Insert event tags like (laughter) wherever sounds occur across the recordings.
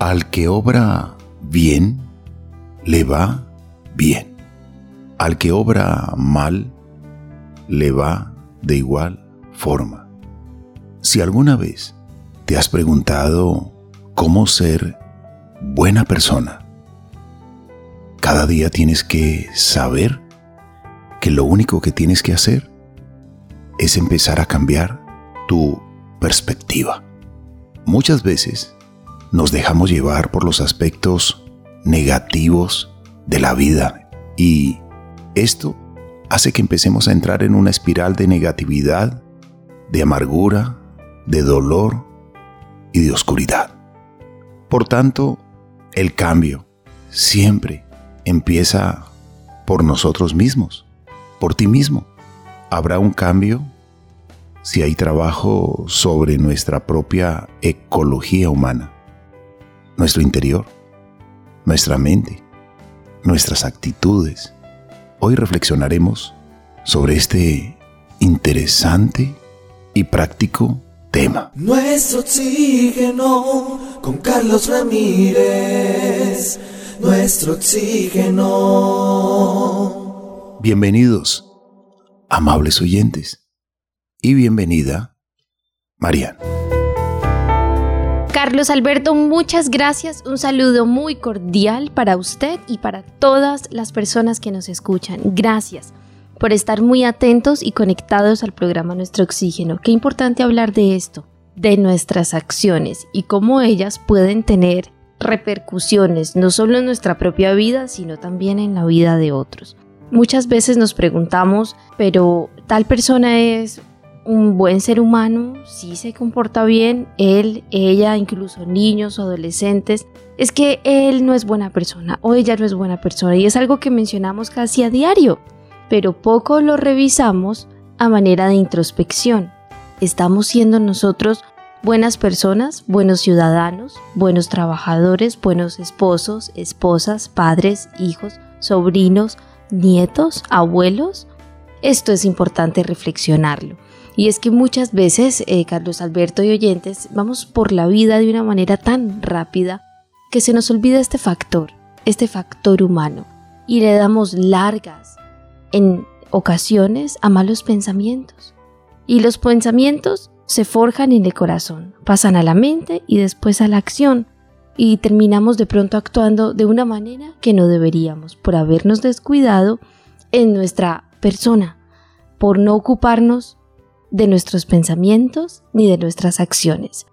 Al que obra bien, le va bien. Al que obra mal, le va de igual forma. Si alguna vez te has preguntado cómo ser buena persona, cada día tienes que saber que lo único que tienes que hacer es empezar a cambiar tu perspectiva. Muchas veces nos dejamos llevar por los aspectos negativos de la vida y esto hace que empecemos a entrar en una espiral de negatividad, de amargura, de dolor y de oscuridad. Por tanto, el cambio siempre empieza por nosotros mismos, por ti mismo. Habrá un cambio si hay trabajo sobre nuestra propia ecología humana, nuestro interior, nuestra mente, nuestras actitudes. Hoy reflexionaremos sobre este interesante y práctico tema. Nuestro oxígeno con Carlos Ramírez. Nuestro oxígeno. Bienvenidos, amables oyentes, y bienvenida, Mariana. Carlos Alberto, muchas gracias. Un saludo muy cordial para usted y para todas las personas que nos escuchan. Gracias por estar muy atentos y conectados al programa Nuestro Oxígeno. Qué importante hablar de esto, de nuestras acciones y cómo ellas pueden tener repercusiones no solo en nuestra propia vida, sino también en la vida de otros. Muchas veces nos preguntamos, pero tal persona es un buen ser humano, sí se comporta bien, él, ella, incluso niños adolescentes, es que él no es buena persona o ella no es buena persona y es algo que mencionamos casi a diario pero poco lo revisamos a manera de introspección. ¿Estamos siendo nosotros buenas personas, buenos ciudadanos, buenos trabajadores, buenos esposos, esposas, padres, hijos, sobrinos, nietos, abuelos? Esto es importante reflexionarlo. Y es que muchas veces, eh, Carlos Alberto y oyentes, vamos por la vida de una manera tan rápida que se nos olvida este factor, este factor humano, y le damos largas, en ocasiones a malos pensamientos. Y los pensamientos se forjan en el corazón, pasan a la mente y después a la acción. Y terminamos de pronto actuando de una manera que no deberíamos por habernos descuidado en nuestra persona, por no ocuparnos de nuestros pensamientos ni de nuestras acciones.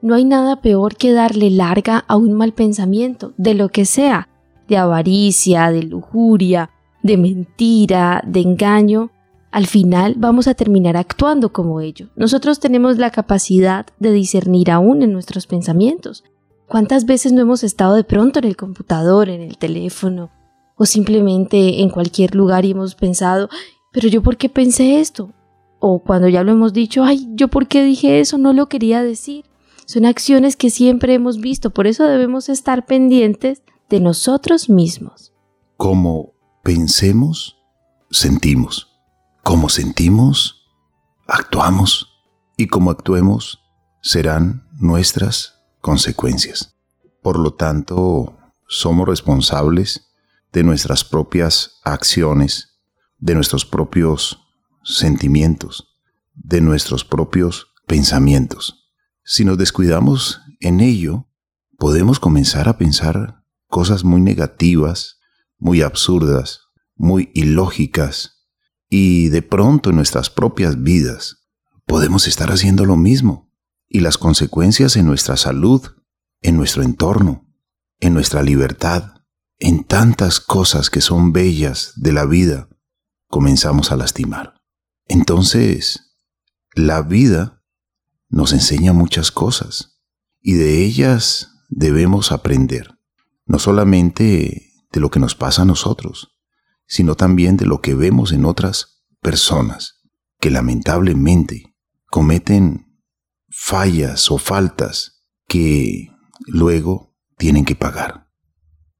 No hay nada peor que darle larga a un mal pensamiento, de lo que sea, de avaricia, de lujuria, de mentira, de engaño, al final vamos a terminar actuando como ello. Nosotros tenemos la capacidad de discernir aún en nuestros pensamientos. ¿Cuántas veces no hemos estado de pronto en el computador, en el teléfono o simplemente en cualquier lugar y hemos pensado, pero yo por qué pensé esto? O cuando ya lo hemos dicho, ay, yo por qué dije eso, no lo quería decir. Son acciones que siempre hemos visto, por eso debemos estar pendientes de nosotros mismos. Como pensemos, sentimos. Como sentimos, actuamos. Y como actuemos, serán nuestras consecuencias. Por lo tanto, somos responsables de nuestras propias acciones, de nuestros propios sentimientos, de nuestros propios pensamientos. Si nos descuidamos en ello, podemos comenzar a pensar cosas muy negativas muy absurdas, muy ilógicas, y de pronto en nuestras propias vidas podemos estar haciendo lo mismo, y las consecuencias en nuestra salud, en nuestro entorno, en nuestra libertad, en tantas cosas que son bellas de la vida, comenzamos a lastimar. Entonces, la vida nos enseña muchas cosas, y de ellas debemos aprender, no solamente de lo que nos pasa a nosotros, sino también de lo que vemos en otras personas que lamentablemente cometen fallas o faltas que luego tienen que pagar.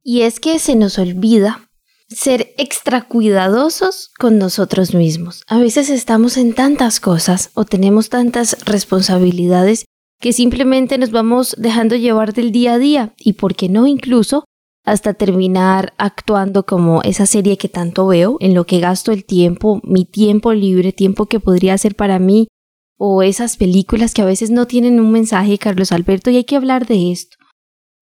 Y es que se nos olvida ser extra cuidadosos con nosotros mismos. A veces estamos en tantas cosas o tenemos tantas responsabilidades que simplemente nos vamos dejando llevar del día a día y, por qué no, incluso hasta terminar actuando como esa serie que tanto veo, en lo que gasto el tiempo, mi tiempo libre, tiempo que podría ser para mí, o esas películas que a veces no tienen un mensaje, Carlos Alberto, y hay que hablar de esto,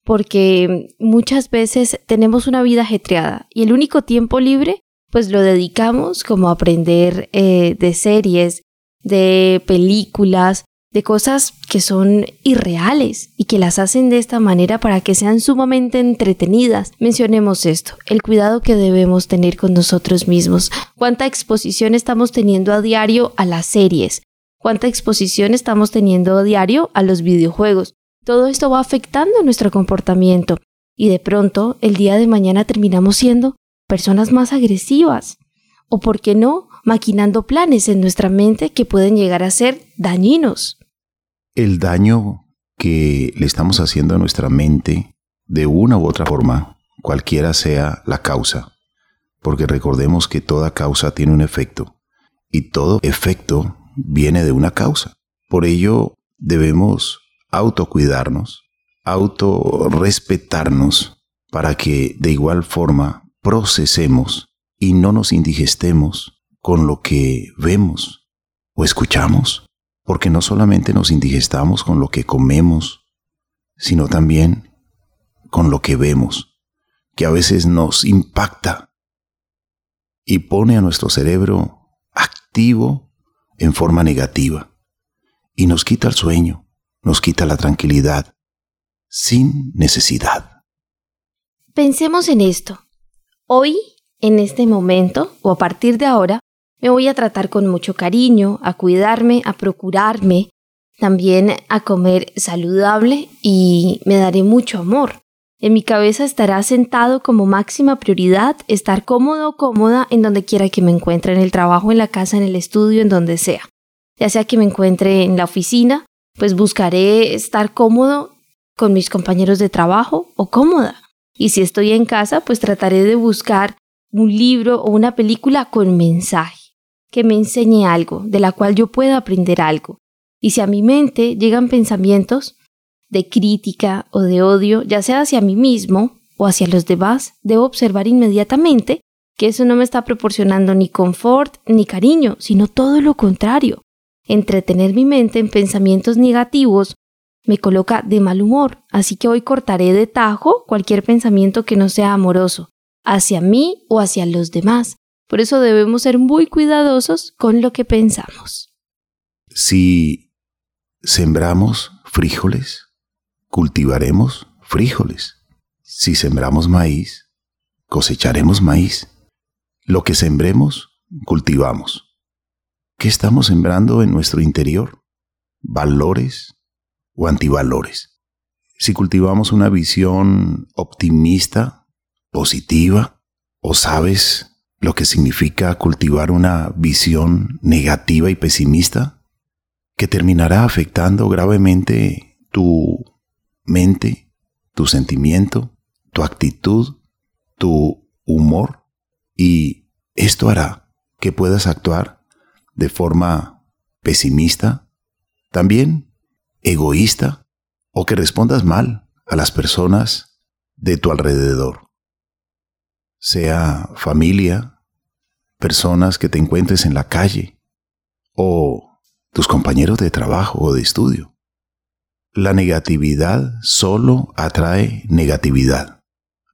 porque muchas veces tenemos una vida ajetreada y el único tiempo libre, pues lo dedicamos como a aprender eh, de series, de películas, de cosas que son irreales y que las hacen de esta manera para que sean sumamente entretenidas. Mencionemos esto, el cuidado que debemos tener con nosotros mismos, cuánta exposición estamos teniendo a diario a las series, cuánta exposición estamos teniendo a diario a los videojuegos. Todo esto va afectando nuestro comportamiento. Y de pronto el día de mañana terminamos siendo personas más agresivas. O, por qué no, maquinando planes en nuestra mente que pueden llegar a ser dañinos. El daño que le estamos haciendo a nuestra mente, de una u otra forma, cualquiera sea la causa, porque recordemos que toda causa tiene un efecto, y todo efecto viene de una causa. Por ello, debemos autocuidarnos, autorrespetarnos, para que de igual forma procesemos y no nos indigestemos con lo que vemos o escuchamos porque no solamente nos indigestamos con lo que comemos, sino también con lo que vemos, que a veces nos impacta y pone a nuestro cerebro activo en forma negativa y nos quita el sueño, nos quita la tranquilidad, sin necesidad. Pensemos en esto. Hoy, en este momento, o a partir de ahora, me voy a tratar con mucho cariño, a cuidarme, a procurarme, también a comer saludable y me daré mucho amor. En mi cabeza estará sentado como máxima prioridad estar cómodo o cómoda en donde quiera que me encuentre, en el trabajo, en la casa, en el estudio, en donde sea. Ya sea que me encuentre en la oficina, pues buscaré estar cómodo con mis compañeros de trabajo o cómoda. Y si estoy en casa, pues trataré de buscar un libro o una película con mensaje que me enseñe algo, de la cual yo pueda aprender algo. Y si a mi mente llegan pensamientos de crítica o de odio, ya sea hacia mí mismo o hacia los demás, debo observar inmediatamente que eso no me está proporcionando ni confort ni cariño, sino todo lo contrario. Entretener mi mente en pensamientos negativos me coloca de mal humor, así que hoy cortaré de tajo cualquier pensamiento que no sea amoroso, hacia mí o hacia los demás, por eso debemos ser muy cuidadosos con lo que pensamos. Si sembramos frijoles, cultivaremos frijoles. Si sembramos maíz, cosecharemos maíz. Lo que sembremos, cultivamos. ¿Qué estamos sembrando en nuestro interior? ¿Valores o antivalores? Si cultivamos una visión optimista, positiva, o sabes lo que significa cultivar una visión negativa y pesimista que terminará afectando gravemente tu mente, tu sentimiento, tu actitud, tu humor y esto hará que puedas actuar de forma pesimista, también egoísta o que respondas mal a las personas de tu alrededor sea familia, personas que te encuentres en la calle o tus compañeros de trabajo o de estudio. La negatividad solo atrae negatividad.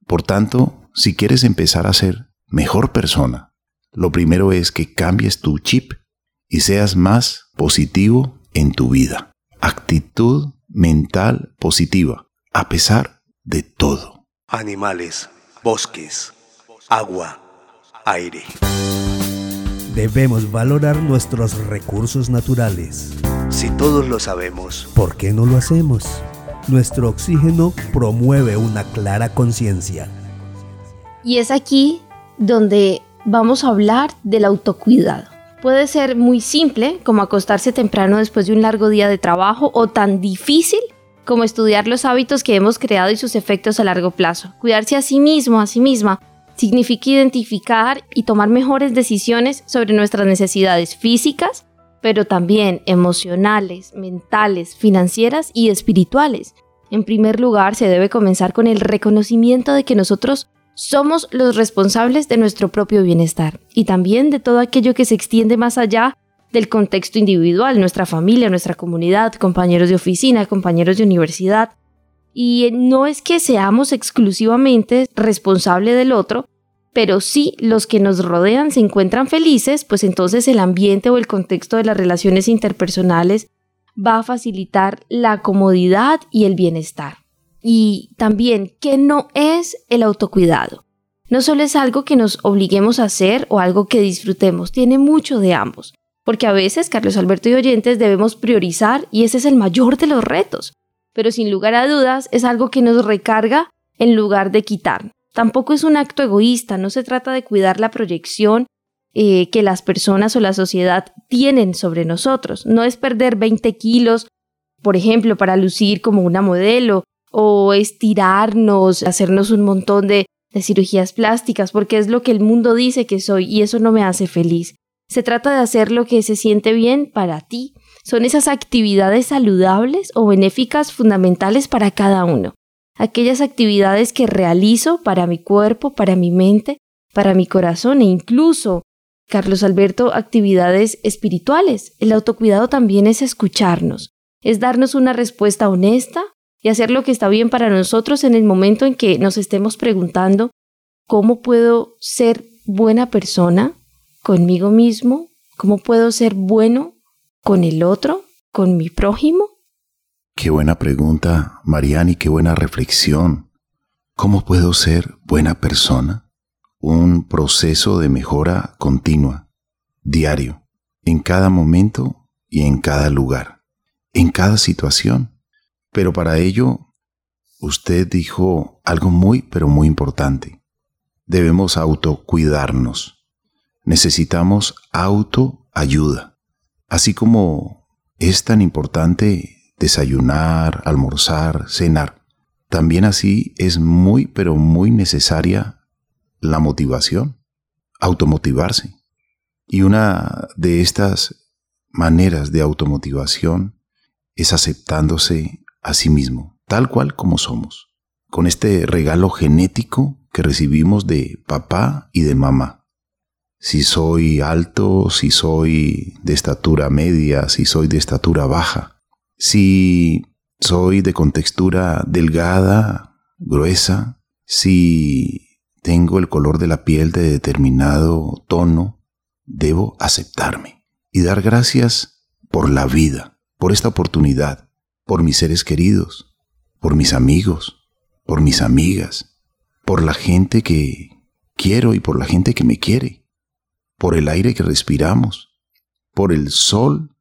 Por tanto, si quieres empezar a ser mejor persona, lo primero es que cambies tu chip y seas más positivo en tu vida. Actitud mental positiva, a pesar de todo. Animales, bosques, agua, aire. Debemos valorar nuestros recursos naturales. Si todos lo sabemos, ¿por qué no lo hacemos? Nuestro oxígeno promueve una clara conciencia. Y es aquí donde vamos a hablar del autocuidado. Puede ser muy simple, como acostarse temprano después de un largo día de trabajo, o tan difícil como estudiar los hábitos que hemos creado y sus efectos a largo plazo. Cuidarse a sí mismo, a sí misma, significa identificar y tomar mejores decisiones sobre nuestras necesidades físicas, pero también emocionales, mentales, financieras y espirituales. En primer lugar, se debe comenzar con el reconocimiento de que nosotros somos los responsables de nuestro propio bienestar y también de todo aquello que se extiende más allá del contexto individual, nuestra familia, nuestra comunidad, compañeros de oficina, compañeros de universidad. Y no es que seamos exclusivamente responsables del otro, pero si los que nos rodean se encuentran felices, pues entonces el ambiente o el contexto de las relaciones interpersonales va a facilitar la comodidad y el bienestar. Y también, ¿qué no es el autocuidado? No solo es algo que nos obliguemos a hacer o algo que disfrutemos, tiene mucho de ambos. Porque a veces, Carlos Alberto y oyentes, debemos priorizar y ese es el mayor de los retos. Pero sin lugar a dudas es algo que nos recarga en lugar de quitar. Tampoco es un acto egoísta, no se trata de cuidar la proyección eh, que las personas o la sociedad tienen sobre nosotros. No es perder 20 kilos, por ejemplo, para lucir como una modelo, o estirarnos, hacernos un montón de cirugías plásticas, porque es lo que el mundo dice que soy y eso no me hace feliz. Se trata de hacer lo que se siente bien para ti. Son esas actividades saludables o benéficas fundamentales para cada uno. Aquellas actividades que realizo para mi cuerpo, para mi mente, para mi corazón e incluso, Carlos Alberto, actividades espirituales. El autocuidado también es escucharnos, es darnos una respuesta honesta y hacer lo que está bien para nosotros en el momento en que nos estemos preguntando cómo puedo ser buena persona conmigo mismo? ¿Cómo puedo ser bueno con el otro, con mi prójimo? Qué buena pregunta, Mariani, qué buena reflexión. ¿Cómo puedo ser buena persona? Un proceso de mejora continua, diario, en cada momento y en cada lugar, en cada situación. Pero para ello, usted dijo algo muy, pero muy importante. Debemos autocuidarnos necesitamos autoayuda. Así como es tan importante desayunar, almorzar, cenar, también así es muy pero muy necesaria la motivación, automotivarse. Y una de estas maneras de automotivación es aceptándose a sí mismo, tal cual como somos, con este regalo genético que recibimos de papá y de mamá. Si soy alto, si soy de estatura media, si soy de estatura baja, si soy de contextura delgada, gruesa, si tengo el color de la piel de determinado tono, debo aceptarme y dar gracias por la vida, por esta oportunidad, por mis seres queridos, por mis amigos, por mis amigas, por la gente que quiero y por la gente que me quiere por el aire que respiramos, por el sol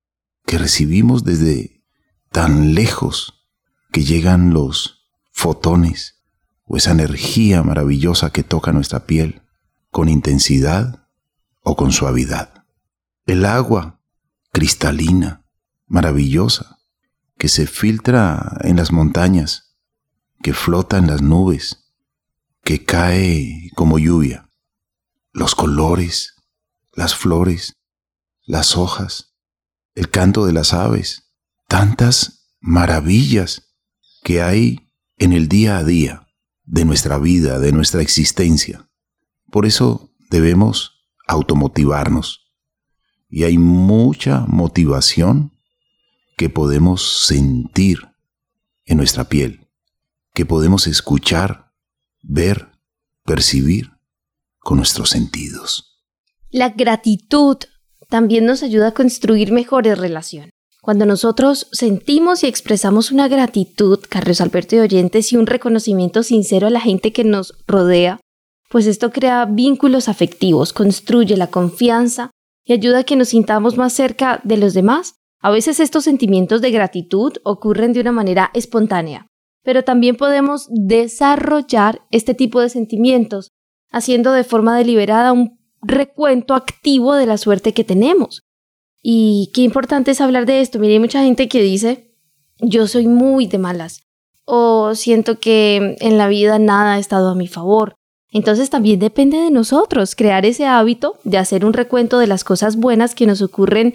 que recibimos desde tan lejos que llegan los fotones o esa energía maravillosa que toca nuestra piel con intensidad o con suavidad. El agua cristalina, maravillosa, que se filtra en las montañas, que flota en las nubes, que cae como lluvia. Los colores, las flores, las hojas, el canto de las aves, tantas maravillas que hay en el día a día de nuestra vida, de nuestra existencia. Por eso debemos automotivarnos. Y hay mucha motivación que podemos sentir en nuestra piel, que podemos escuchar, ver, percibir con nuestros sentidos. La gratitud también nos ayuda a construir mejores relaciones. Cuando nosotros sentimos y expresamos una gratitud, Carlos Alberto y oyentes, y un reconocimiento sincero a la gente que nos rodea, pues esto crea vínculos afectivos, construye la confianza y ayuda a que nos sintamos más cerca de los demás. A veces estos sentimientos de gratitud ocurren de una manera espontánea, pero también podemos desarrollar este tipo de sentimientos haciendo de forma deliberada un recuento activo de la suerte que tenemos. Y qué importante es hablar de esto. Mire, hay mucha gente que dice, yo soy muy de malas o siento que en la vida nada ha estado a mi favor. Entonces también depende de nosotros crear ese hábito de hacer un recuento de las cosas buenas que nos ocurren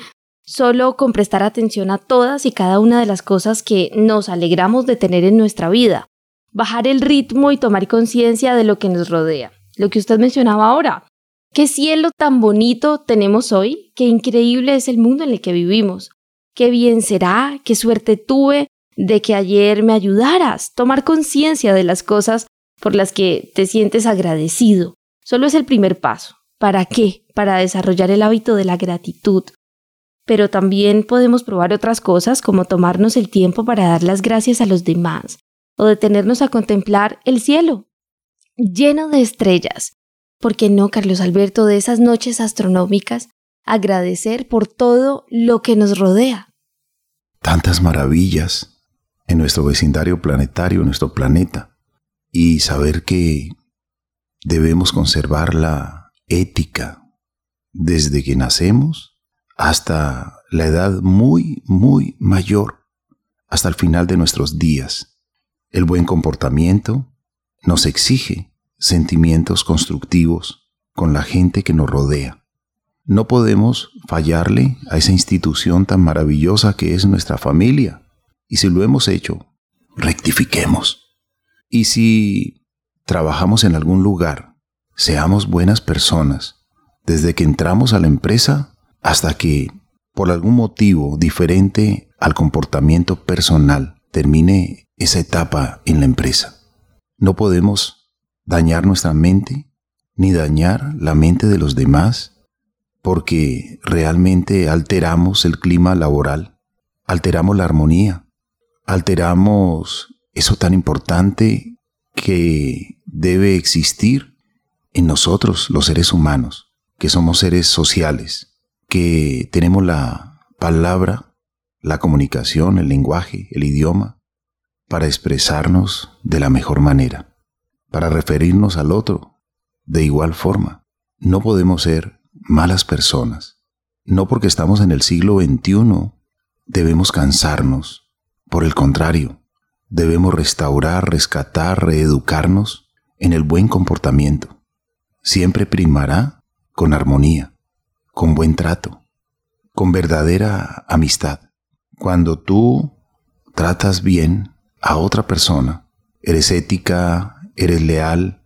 solo con prestar atención a todas y cada una de las cosas que nos alegramos de tener en nuestra vida, bajar el ritmo y tomar conciencia de lo que nos rodea. Lo que usted mencionaba ahora, qué cielo tan bonito tenemos hoy, qué increíble es el mundo en el que vivimos, qué bien será, qué suerte tuve de que ayer me ayudaras, tomar conciencia de las cosas por las que te sientes agradecido. Solo es el primer paso. ¿Para qué? Para desarrollar el hábito de la gratitud, pero también podemos probar otras cosas como tomarnos el tiempo para dar las gracias a los demás o detenernos a contemplar el cielo lleno de estrellas. ¿Por qué no, Carlos Alberto, de esas noches astronómicas, agradecer por todo lo que nos rodea? Tantas maravillas en nuestro vecindario planetario, en nuestro planeta, y saber que debemos conservar la ética desde que nacemos hasta la edad muy, muy mayor, hasta el final de nuestros días. El buen comportamiento nos exige sentimientos constructivos con la gente que nos rodea. No podemos fallarle a esa institución tan maravillosa que es nuestra familia. Y si lo hemos hecho, rectifiquemos. Y si trabajamos en algún lugar, seamos buenas personas. Desde que entramos a la empresa hasta que, por algún motivo diferente al comportamiento personal, termine esa etapa en la empresa. No podemos dañar nuestra mente ni dañar la mente de los demás porque realmente alteramos el clima laboral, alteramos la armonía, alteramos eso tan importante que debe existir en nosotros, los seres humanos, que somos seres sociales, que tenemos la palabra, la comunicación, el lenguaje, el idioma, para expresarnos de la mejor manera, para referirnos al otro de igual forma. No podemos ser malas personas. No porque estamos en el siglo XXI debemos cansarnos. Por el contrario, debemos restaurar, rescatar, reeducarnos en el buen comportamiento. Siempre primará con armonía con buen trato, con verdadera amistad. Cuando tú tratas bien a otra persona, eres ética, eres leal,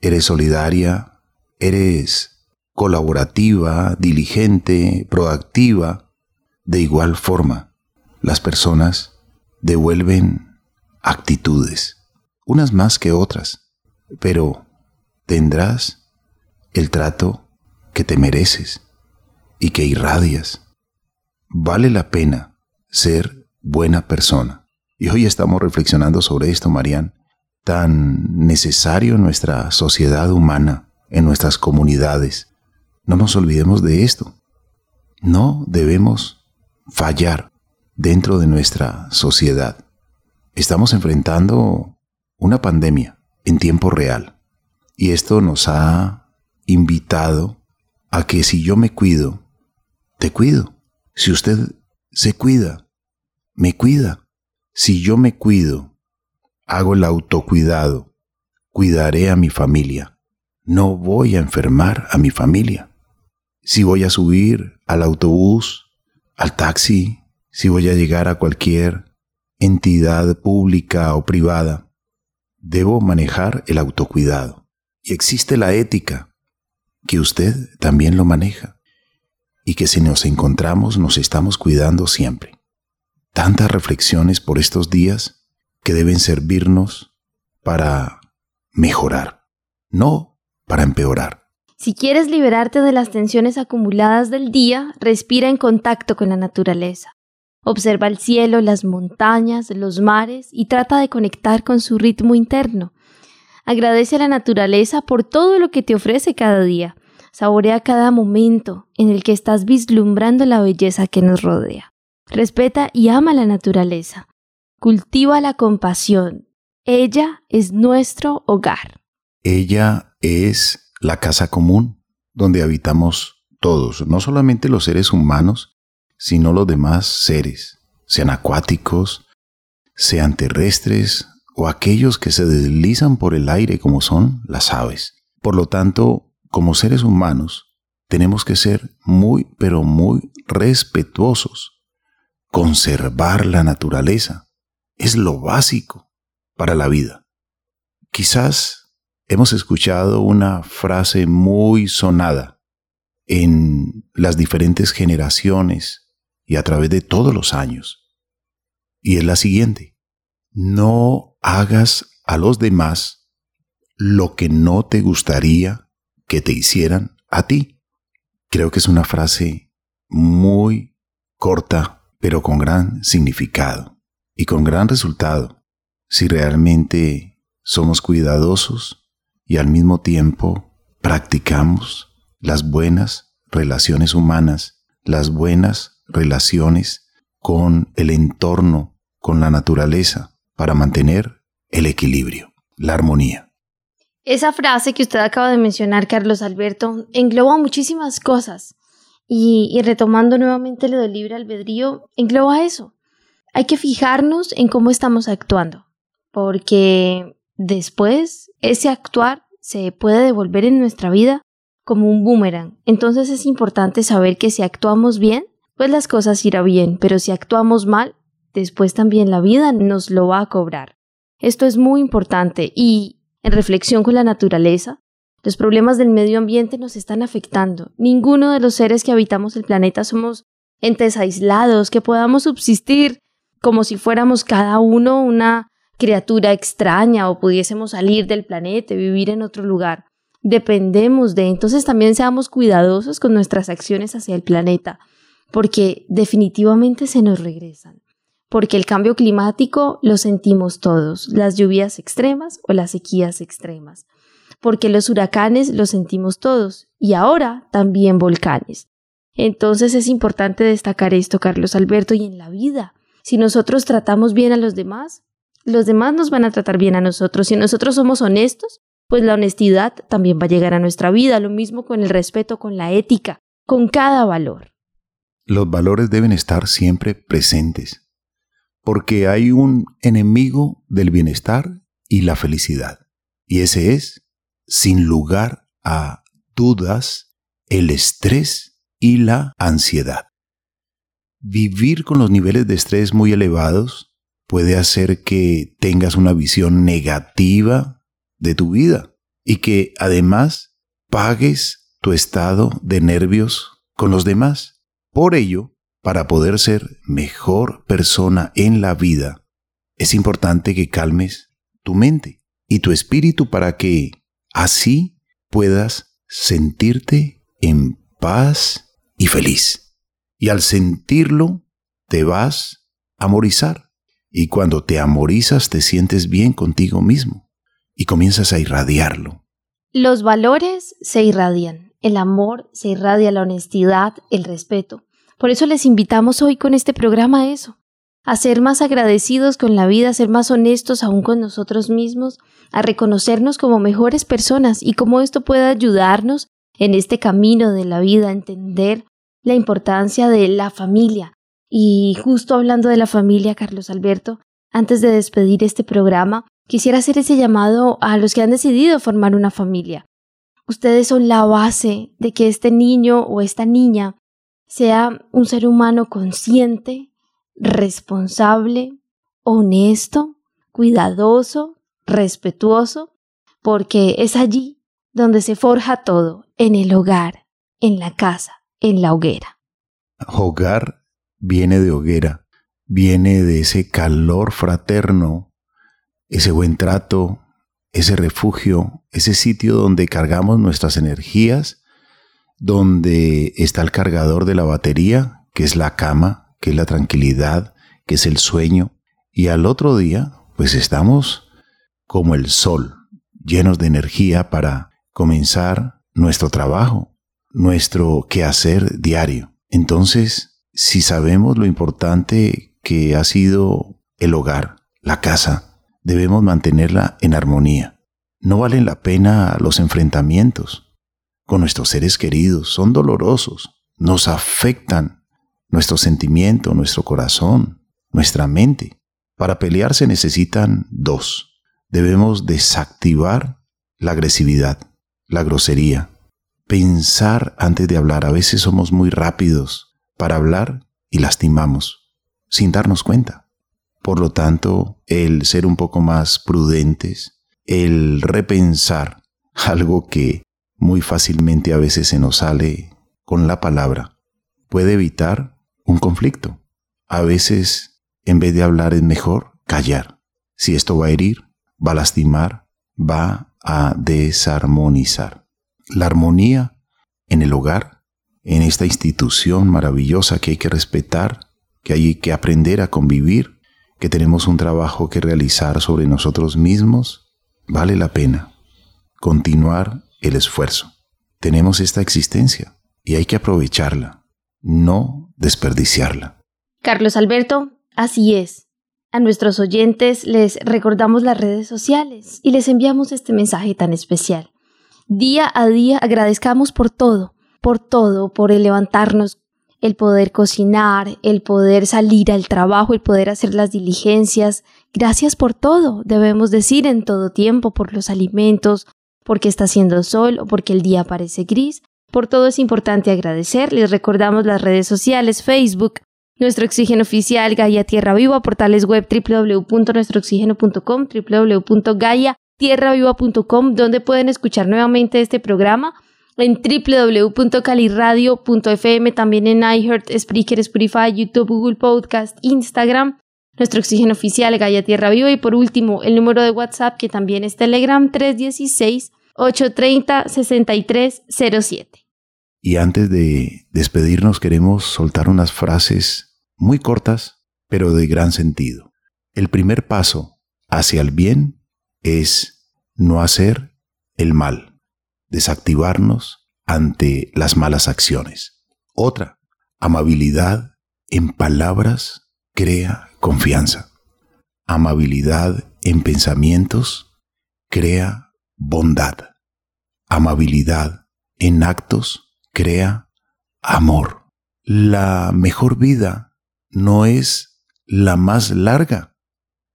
eres solidaria, eres colaborativa, diligente, proactiva, de igual forma, las personas devuelven actitudes, unas más que otras, pero tendrás el trato que te mereces y que irradias. Vale la pena ser buena persona. Y hoy estamos reflexionando sobre esto, Marian, tan necesario en nuestra sociedad humana, en nuestras comunidades. No nos olvidemos de esto. No debemos fallar dentro de nuestra sociedad. Estamos enfrentando una pandemia en tiempo real y esto nos ha invitado a que si yo me cuido, te cuido. Si usted se cuida, me cuida. Si yo me cuido, hago el autocuidado, cuidaré a mi familia. No voy a enfermar a mi familia. Si voy a subir al autobús, al taxi, si voy a llegar a cualquier entidad pública o privada, debo manejar el autocuidado. Y existe la ética, que usted también lo maneja y que si nos encontramos nos estamos cuidando siempre. Tantas reflexiones por estos días que deben servirnos para mejorar, no para empeorar. Si quieres liberarte de las tensiones acumuladas del día, respira en contacto con la naturaleza. Observa el cielo, las montañas, los mares y trata de conectar con su ritmo interno. Agradece a la naturaleza por todo lo que te ofrece cada día Saborea cada momento en el que estás vislumbrando la belleza que nos rodea. Respeta y ama la naturaleza. Cultiva la compasión. Ella es nuestro hogar. Ella es la casa común donde habitamos todos, no solamente los seres humanos, sino los demás seres, sean acuáticos, sean terrestres o aquellos que se deslizan por el aire como son las aves. Por lo tanto, como seres humanos, tenemos que ser muy, pero muy respetuosos. Conservar la naturaleza es lo básico para la vida. Quizás hemos escuchado una frase muy sonada en las diferentes generaciones y a través de todos los años. Y es la siguiente. No hagas a los demás lo que no te gustaría que te hicieran a ti. Creo que es una frase muy corta, pero con gran significado y con gran resultado si realmente somos cuidadosos y al mismo tiempo practicamos las buenas relaciones humanas, las buenas relaciones con el entorno, con la naturaleza, para mantener el equilibrio, la armonía. Esa frase que usted acaba de mencionar, Carlos Alberto, engloba muchísimas cosas. Y, retomando nuevamente lo del libre albedrío, engloba eso. Hay que fijarnos en cómo estamos actuando, porque después ese actuar se puede devolver en nuestra vida como un boomerang. Entonces es importante saber que si actuamos bien, pues las cosas irán bien, pero si actuamos mal, después también la vida nos lo va a cobrar. Esto es muy importante y en reflexión con la naturaleza, los problemas del medio ambiente nos están afectando. Ninguno de los seres que habitamos el planeta somos entes aislados que podamos subsistir como si fuéramos cada uno una criatura extraña o pudiésemos salir del planeta y vivir en otro lugar. Dependemos de, entonces también seamos cuidadosos con nuestras acciones hacia el planeta, porque definitivamente se nos regresan. Porque el cambio climático lo sentimos todos, las lluvias extremas o las sequías extremas. Porque los huracanes lo sentimos todos y ahora también volcanes. Entonces es importante destacar esto, Carlos Alberto, y en la vida. Si nosotros tratamos bien a los demás, los demás nos van a tratar bien a nosotros. Si nosotros somos honestos, pues la honestidad también va a llegar a nuestra vida, lo mismo con el respeto, con la ética, con cada valor. Los valores deben estar siempre presentes, porque hay un enemigo del bienestar y la felicidad, y ese es, sin lugar a dudas, el estrés y la ansiedad. Vivir con los niveles de estrés muy elevados puede hacer que tengas una visión negativa de tu vida y que además pagues tu estado de nervios con los demás. Por ello, para poder ser mejor persona en la vida, es importante que calmes tu mente y tu espíritu para que así puedas sentirte en paz y feliz. Y al sentirlo, te vas a amorizar y cuando te amorizas te sientes bien contigo mismo y comienzas a irradiarlo. Los valores se irradian, el amor se irradia, la honestidad, el respeto. Por eso les invitamos hoy con este programa a eso, a ser más agradecidos con la vida, a ser más honestos aún con nosotros mismos, a reconocernos como mejores personas y cómo esto puede ayudarnos en este camino de la vida, a entender la importancia de la familia, y justo hablando de la familia, Carlos Alberto, antes de despedir este programa, quisiera hacer ese llamado a los que han decidido formar una familia. Ustedes son la base de que este niño o esta niña sea un ser humano consciente, responsable, honesto, cuidadoso, respetuoso, porque es allí donde se forja todo, en el hogar, en la casa, en la hoguera. Hogar viene de hoguera, viene de ese calor fraterno, ese buen trato, ese refugio, ese sitio donde cargamos nuestras energías, donde está el cargador de la batería, que es la cama, que es la tranquilidad, que es el sueño, y al otro día, pues estamos como el sol, llenos de energía para comenzar nuestro trabajo, nuestro quehacer diario. Entonces, si sabemos lo importante que ha sido el hogar, la casa, debemos mantenerla en armonía. No valen la pena los enfrentamientos con nuestros seres queridos, son dolorosos, nos afectan nuestro sentimiento, nuestro corazón, nuestra mente. Para pelear se necesitan dos. Debemos desactivar la agresividad, la grosería, pensar antes de hablar. A veces somos muy rápidos para hablar y lastimamos sin darnos cuenta. Por lo tanto, el ser un poco más prudentes, el repensar (laughs) algo que muy fácilmente a veces se nos sale con la palabra, puede evitar un conflicto. A veces, en vez de hablar, es mejor callar. Si esto va a herir, va a lastimar, va a desarmonizar. La armonía en el hogar, en esta institución maravillosa que hay que respetar, que hay que aprender a convivir, que tenemos un trabajo que realizar sobre nosotros mismos, vale la pena continuar el esfuerzo. Tenemos esta existencia y hay que aprovecharla, no desperdiciarla. Carlos Alberto, así es. A nuestros oyentes les recordamos las redes sociales y les enviamos este mensaje tan especial. Día a día agradezcamos por todo, por todo, por el levantarnos, el poder cocinar, el poder salir al trabajo, el poder hacer las diligencias. Gracias por todo, debemos decir en todo tiempo, por los alimentos, porque está haciendo sol o porque el día parece gris. Por todo es importante agradecer. Les recordamos las redes sociales, Facebook, nuestro oxígeno oficial Gaia Tierra Viva, portales web www.nuestrooxígeno.com, www.gaiatierraviva.com, donde pueden escuchar nuevamente este programa en www.caliradio.fm, también en iHeart, Spreaker, Spotify, YouTube, Google Podcast, Instagram, nuestro oxígeno oficial Gaia Tierra Viva y por último el número de WhatsApp que también es Telegram 316 830 6307. Y antes de despedirnos queremos soltar unas frases muy cortas, pero de gran sentido. El primer paso hacia el bien es no hacer el mal, desactivarnos ante las malas acciones. Otra, amabilidad en palabras crea confianza. Amabilidad en pensamientos crea bondad. Amabilidad en actos crea amor. La mejor vida no es la más larga,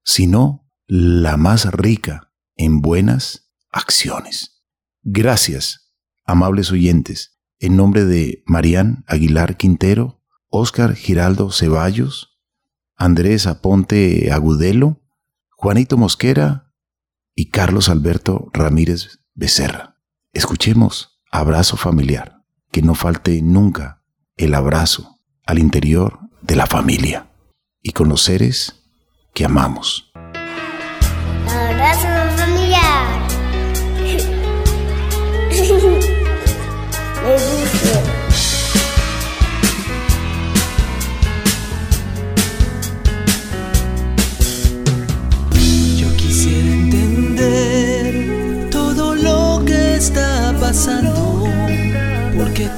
sino la más rica en buenas acciones. Gracias, amables oyentes, en nombre de Marían Aguilar Quintero, Óscar Giraldo Ceballos, Andrés Aponte Agudelo, Juanito Mosquera y Carlos Alberto Ramírez Becerra. Escuchemos Abrazo Familiar, que no falte nunca el abrazo al interior de la familia y con los seres que amamos.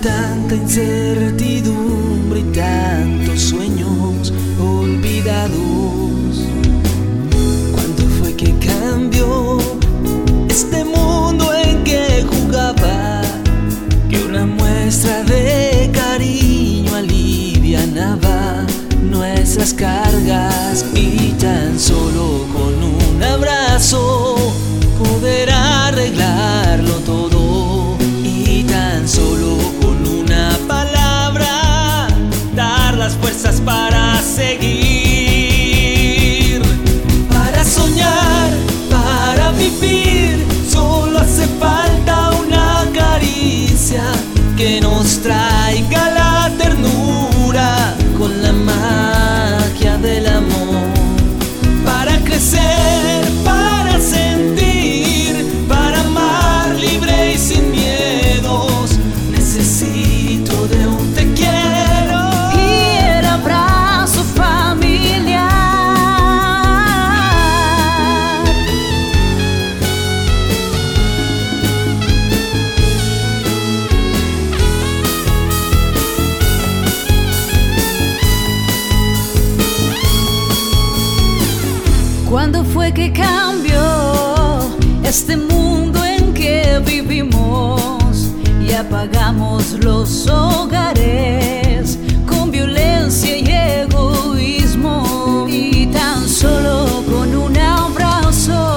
Tanta incertidumbre y tantos sueños olvidados. ¿Cuándo fue que cambió este mundo en que jugaba? Que una muestra de cariño alivianaba nuestras cargas y tan solo con un abrazo que ¿Cuándo fue que cambió este mundo en que vivimos y apagamos los hogares con violencia y egoísmo y tan solo con un abrazo?